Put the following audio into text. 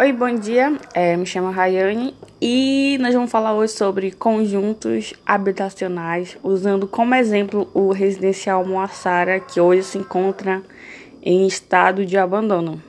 Oi, bom dia. É, me chamo Rayane e nós vamos falar hoje sobre conjuntos habitacionais, usando como exemplo o residencial Moassara, que hoje se encontra em estado de abandono.